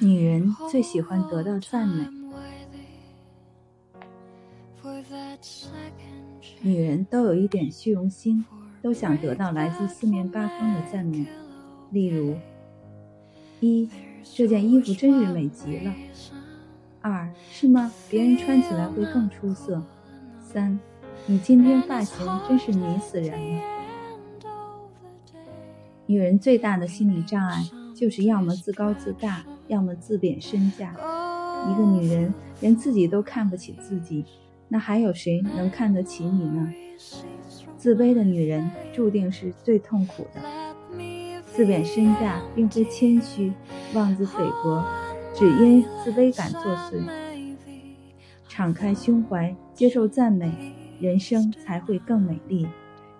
女人最喜欢得到赞美。女人都有一点虚荣心，都想得到来自四面八方的赞美。例如，一，这件衣服真是美极了；二，是吗？别人穿起来会更出色；三，你今天发型真是迷死人了。女人最大的心理障碍，就是要么自高自大，要么自贬身价。一个女人连自己都看不起自己。那还有谁能看得起你呢？自卑的女人注定是最痛苦的。自贬身价并非谦虚，妄自菲薄，只因自卑感作祟。敞开胸怀，接受赞美，人生才会更美丽。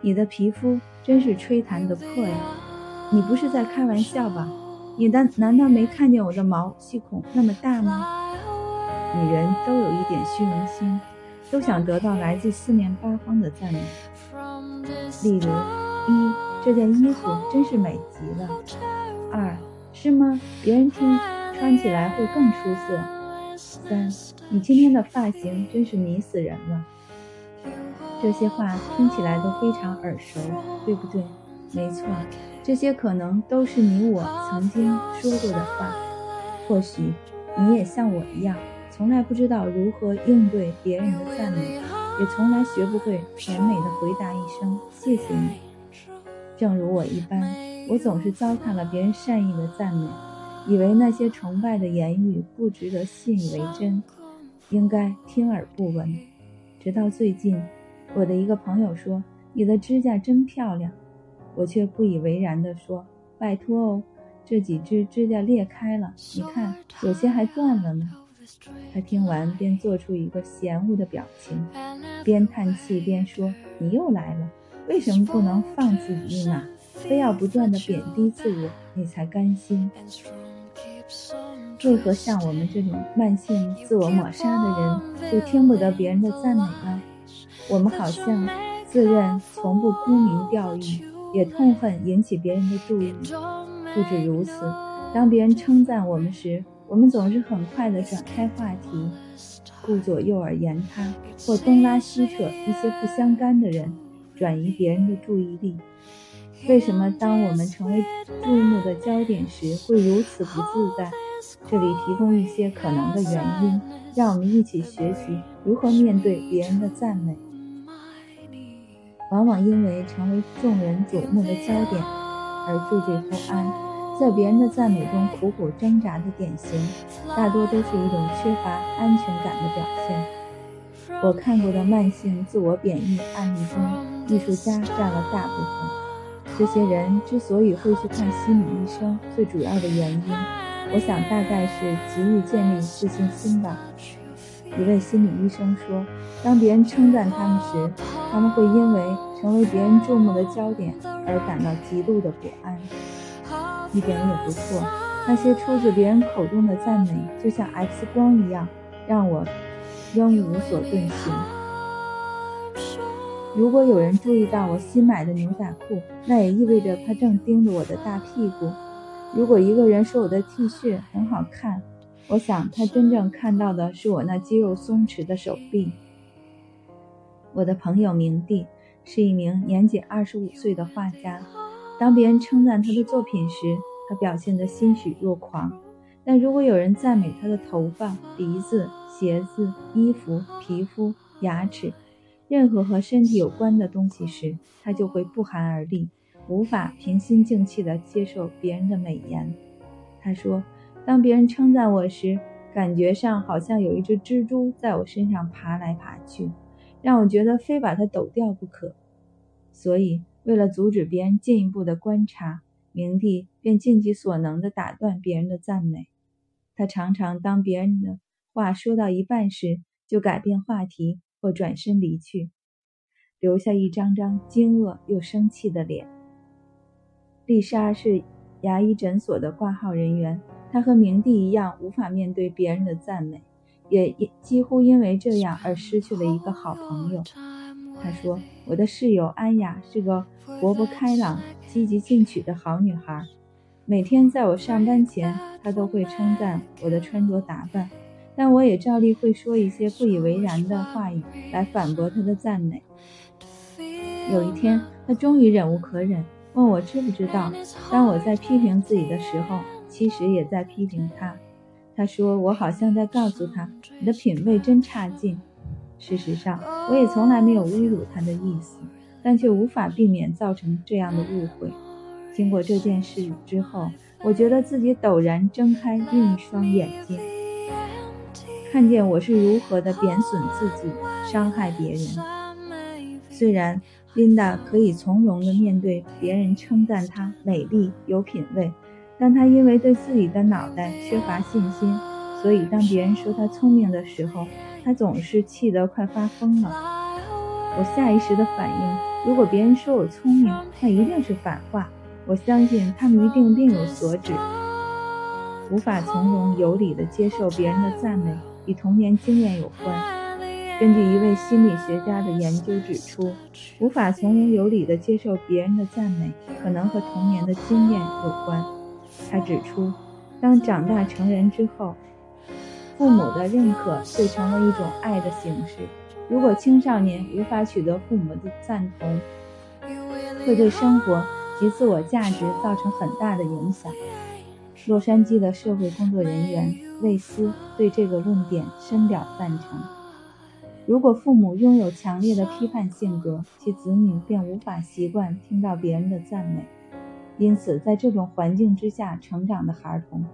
你的皮肤真是吹弹得破呀！你不是在开玩笑吧？你的难道没看见我的毛细孔那么大吗？女人都有一点虚荣心。都想得到来自四面八方的赞美，例如：一，这件衣服真是美极了；二，是吗？别人听穿起来会更出色；三，你今天的发型真是迷死人了。这些话听起来都非常耳熟，对不对？没错，这些可能都是你我曾经说过的话。或许你也像我一样。从来不知道如何应对别人的赞美，也从来学不会甜美的回答一声“谢谢你”。正如我一般，我总是糟蹋了别人善意的赞美，以为那些崇拜的言语不值得信以为真，应该听而不闻。直到最近，我的一个朋友说：“你的指甲真漂亮。”我却不以为然地说：“拜托哦，这几只指甲裂开了，你看，有些还断了呢。”他听完，便做出一个嫌恶的表情，边叹气边说：“你又来了，为什么不能放自己一马，非要不断的贬低自我，你才甘心？为何像我们这种慢性自我抹杀的人，就听不得别人的赞美呢？我们好像自认从不沽名钓誉，也痛恨引起别人的注意。不止如此，当别人称赞我们时，我们总是很快地转开话题，顾左右而言他，或东拉西扯一些不相干的人，转移别人的注意力。为什么当我们成为注目的焦点时会如此不自在？这里提供一些可能的原因，让我们一起学习如何面对别人的赞美。往往因为成为众人瞩目的焦点而惴惴不安。在别人的赞美中苦苦挣扎的典型，大多都是一种缺乏安全感的表现。我看过的慢性自我贬义案例中，艺术家占了大部分。这些人之所以会去看心理医生，最主要的原因，我想大概是急于建立自信心吧。一位心理医生说，当别人称赞他们时，他们会因为成为别人注目的焦点而感到极度的不安。一点也不错。那些出自别人口中的赞美，就像 X 光一样，让我仍无所遁形。如果有人注意到我新买的牛仔裤，那也意味着他正盯着我的大屁股。如果一个人说我的 T 恤很好看，我想他真正看到的是我那肌肉松弛的手臂。我的朋友明帝是一名年仅二十五岁的画家。当别人称赞他的作品时，他表现得欣喜若狂；但如果有人赞美他的头发、鼻子、鞋子、衣服、皮肤、牙齿，任何和身体有关的东西时，他就会不寒而栗，无法平心静气地接受别人的美言。他说：“当别人称赞我时，感觉上好像有一只蜘蛛在我身上爬来爬去，让我觉得非把它抖掉不可。”所以。为了阻止别人进一步的观察，明帝便尽其所能地打断别人的赞美。他常常当别人的话说到一半时，就改变话题或转身离去，留下一张张惊愕又生气的脸。丽莎是牙医诊所的挂号人员，她和明帝一样无法面对别人的赞美，也几乎因为这样而失去了一个好朋友。他说：“我的室友安雅是个活泼开朗、积极进取的好女孩。每天在我上班前，她都会称赞我的穿着打扮，但我也照例会说一些不以为然的话语来反驳她的赞美。有一天，他终于忍无可忍，问我知不知道，当我在批评自己的时候，其实也在批评他。他说我好像在告诉他，你的品味真差劲。事实上，我也从来没有侮辱他的意思，但却无法避免造成这样的误会。经过这件事之后，我觉得自己陡然睁开另一双眼睛，看见我是如何的贬损自己，伤害别人。虽然琳达可以从容地面对别人称赞她美丽有品位，但她因为对自己的脑袋缺乏信心，所以当别人说他聪明的时候，他总是气得快发疯了。我下意识的反应，如果别人说我聪明，那一定是反话。我相信他们一定另有所指，无法从容有礼的接受别人的赞美，与童年经验有关。根据一位心理学家的研究指出，无法从容有礼地接受别人的赞美，可能和童年的经验有关。他指出，当长大成人之后，父母的认可会成为一种爱的形式。如果青少年无法取得父母的赞同，会对生活。及自我价值造成很大的影响。洛杉矶的社会工作人员魏斯对这个论点深表赞成。如果父母拥有强烈的批判性格，其子女便无法习惯听到别人的赞美。因此，在这种环境之下成长的孩童，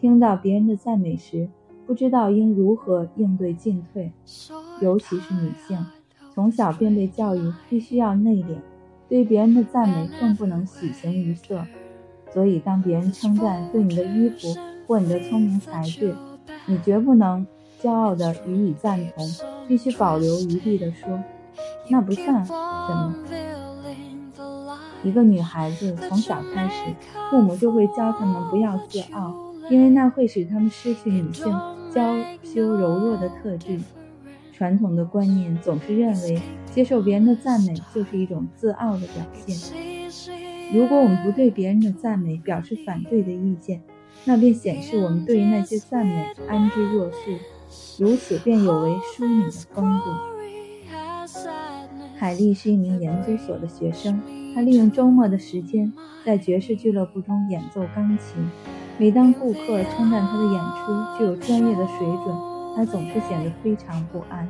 听到别人的赞美时，不知道应如何应对进退。尤其是女性，从小便被教育必须要内敛。对别人的赞美更不能喜形于色，所以当别人称赞对你的衣服或你的聪明才智，你绝不能骄傲地予以赞同，必须保留余地地说：“那不算什么。”一个女孩子从小开始，父母就会教她们不要自傲，因为那会使她们失去女性娇羞柔弱的特质。传统的观念总是认为，接受别人的赞美就是一种自傲的表现。如果我们不对别人的赞美表示反对的意见，那便显示我们对于那些赞美安之若素，如此便有违淑女的风度。海莉是一名研究所的学生，她利用周末的时间在爵士俱乐部中演奏钢琴。每当顾客称赞他的演出具有专业的水准，他总是显得非常不安。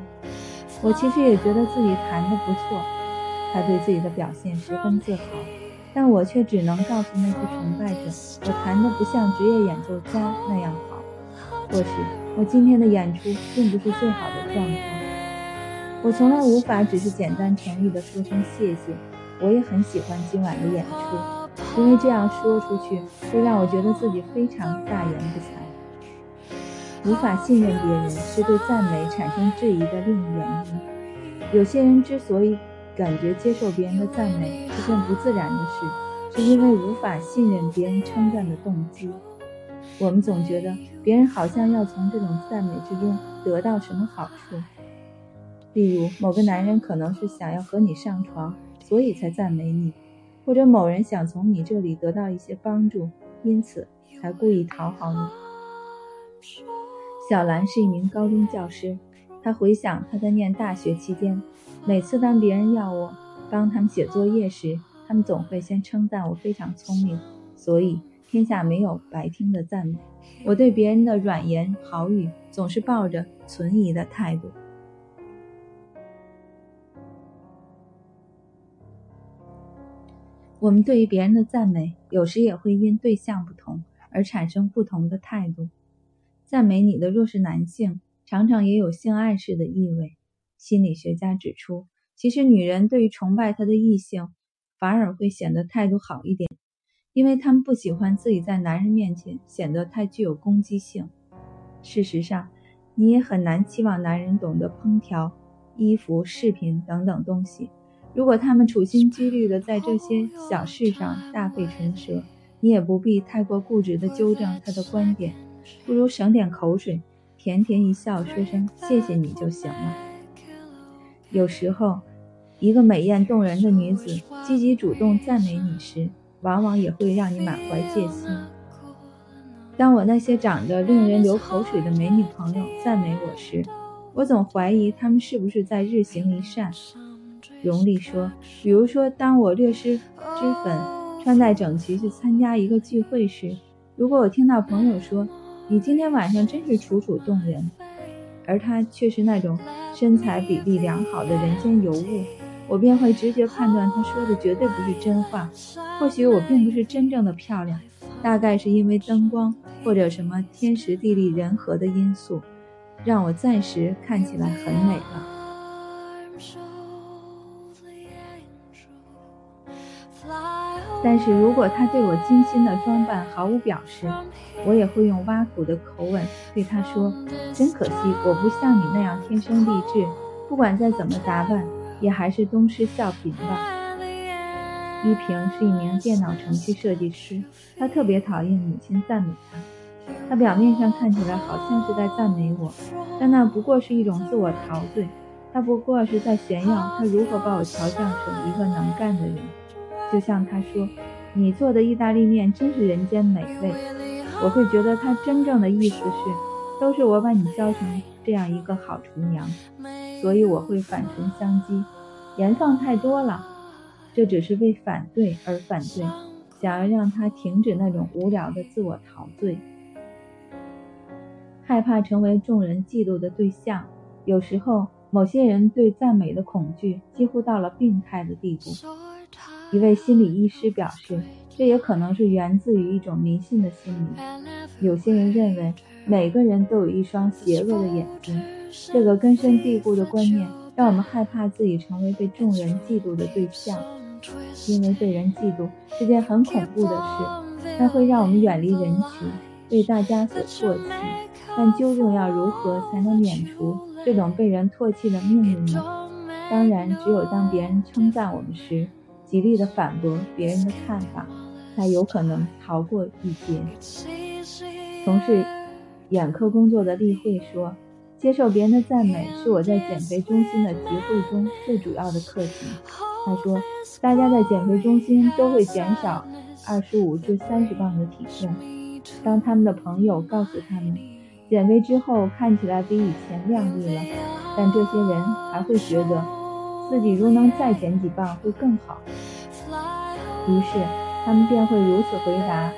我其实也觉得自己弹得不错，他对自己的表现十分自豪，但我却只能告诉那些崇拜者，我弹得不像职业演奏家那样好。或许我今天的演出并不是最好的状态。我从来无法只是简单诚意地说声谢谢。我也很喜欢今晚的演出，因为这样说出去会让我觉得自己非常大言不惭。无法信任别人是对赞美产生质疑的另一原因。有些人之所以感觉接受别人的赞美是件不自然的事，是因为无法信任别人称赞的动机。我们总觉得别人好像要从这种赞美之中得到什么好处，例如某个男人可能是想要和你上床，所以才赞美你；或者某人想从你这里得到一些帮助，因此才故意讨好你。小兰是一名高中教师，她回想她在念大学期间，每次当别人要我帮他们写作业时，他们总会先称赞我非常聪明，所以天下没有白听的赞美。我对别人的软言好语总是抱着存疑的态度。我们对于别人的赞美，有时也会因对象不同而产生不同的态度。赞美你的若是男性，常常也有性暗示的意味。心理学家指出，其实女人对于崇拜她的异性，反而会显得态度好一点，因为她们不喜欢自己在男人面前显得太具有攻击性。事实上，你也很难期望男人懂得烹调、衣服、饰品等等东西。如果他们处心积虑地在这些小事上大费唇舌，你也不必太过固执地纠正他的观点。不如省点口水，甜甜一笑，说声谢谢你就行了。有时候，一个美艳动人的女子积极主动赞美你时，往往也会让你满怀戒心。当我那些长得令人流口水的美女朋友赞美我时，我总怀疑她们是不是在日行一善。荣丽说：“比如说，当我略施脂粉，穿戴整齐去参加一个聚会时，如果我听到朋友说‘你今天晚上真是楚楚动人’，而他却是那种身材比例良好的人间尤物，我便会直觉判断他说的绝对不是真话。或许我并不是真正的漂亮，大概是因为灯光或者什么天时地利人和的因素，让我暂时看起来很美了。”但是如果他对我精心的装扮毫无表示，我也会用挖苦的口吻对他说：“真可惜，我不像你那样天生丽质，不管再怎么打扮，也还是东施效颦吧。”依萍是一名电脑程序设计师，她特别讨厌母亲赞美她。她表面上看起来好像是在赞美我，但那不过是一种自我陶醉。她不过是在炫耀她如何把我调教成一个能干的人。就像他说：“你做的意大利面真是人间美味。”我会觉得他真正的意思是，都是我把你教成这样一个好厨娘，所以我会反唇相讥：“盐放太多了。”这只是为反对而反对，想要让他停止那种无聊的自我陶醉，害怕成为众人嫉妒的对象。有时候，某些人对赞美的恐惧几乎到了病态的地步。一位心理医师表示，这也可能是源自于一种迷信的心理。有些人认为每个人都有一双邪恶的眼睛，这个根深蒂固的观念让我们害怕自己成为被众人嫉妒的对象。因为被人嫉妒是件很恐怖的事，它会让我们远离人群，被大家所唾弃。但究竟要如何才能免除这种被人唾弃的命运呢？当然，只有当别人称赞我们时。极力的反驳别人的看法，才有可能逃过一劫。从事眼科工作的例会说：“接受别人的赞美是我在减肥中心的集会中最主要的课题。”他说：“大家在减肥中心都会减少二十五至三十磅的体重。当他们的朋友告诉他们，减肥之后看起来比以前靓丽了，但这些人还会觉得。”自己若能再减几磅会更好，于是他们便会如此回答：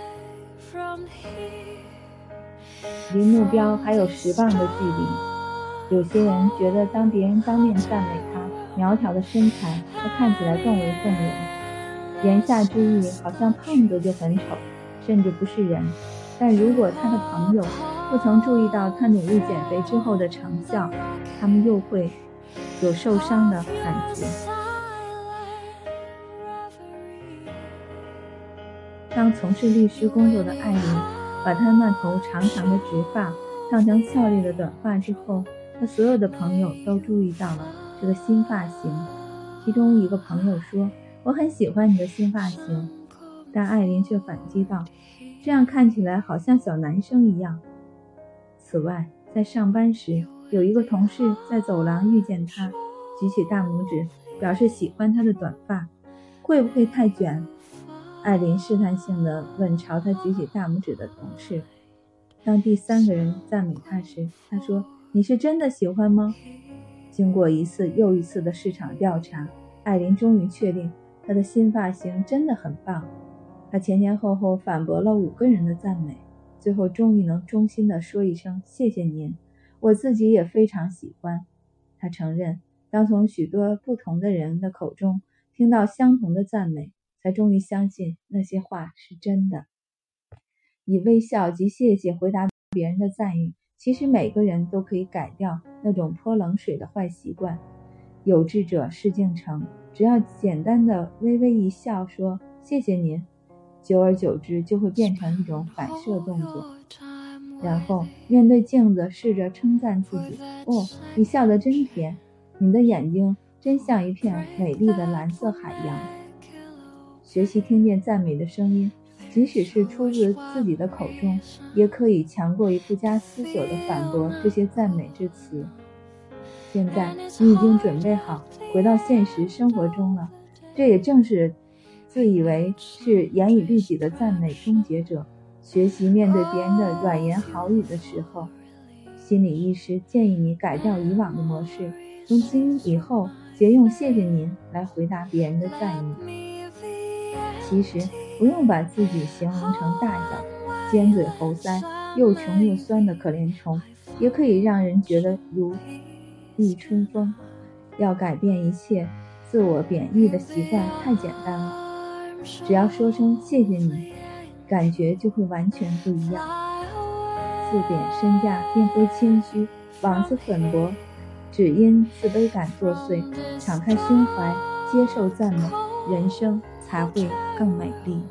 离目标还有十磅的距离。有些人觉得，当别人当面赞美他苗条的身材，他看起来更为动人。言下之意，好像胖子就很丑，甚至不是人。但如果他的朋友不曾注意到他努力减肥之后的成效，他们又会。有受伤的感觉。当从事律师工作的艾琳把她那头长长的直发烫成俏丽的短发之后，她所有的朋友都注意到了这个新发型。其中一个朋友说：“我很喜欢你的新发型。”但艾琳却反击道：“这样看起来好像小男生一样。”此外，在上班时，有一个同事在走廊遇见他，举起大拇指表示喜欢他的短发，会不会太卷？艾琳试探性地问朝他举起大拇指的同事。当第三个人赞美他时，他说：“你是真的喜欢吗？”经过一次又一次的市场调查，艾琳终于确定他的新发型真的很棒。他前前后后反驳了五个人的赞美，最后终于能衷心地说一声：“谢谢您。”我自己也非常喜欢，他承认，当从许多不同的人的口中听到相同的赞美，才终于相信那些话是真的。以微笑及谢谢回答别人的赞誉，其实每个人都可以改掉那种泼冷水的坏习惯。有志者事竟成，只要简单的微微一笑，说谢谢您，久而久之就会变成一种反射动作。然后面对镜子，试着称赞自己：“哦，你笑得真甜，你的眼睛真像一片美丽的蓝色海洋。”学习听见赞美的声音，即使是出自自己的口中，也可以强过于不加思索地反驳这些赞美之词。现在你已经准备好回到现实生活中了，这也正是自以为是严以律己的赞美终结者。学习面对别人的软言好语的时候，心理医师建议你改掉以往的模式，从今以后节用“谢谢您”来回答别人的赞誉。其实不用把自己形容成大小、尖嘴猴腮、又穷又酸的可怜虫，也可以让人觉得如沐春风。要改变一切自我贬义的习惯太简单了，只要说声谢谢你，感觉就会完全不一样。自贬身价并非谦虚，妄自粉薄，只因自卑感作祟。敞开胸怀，接受赞美，人生才会更美丽。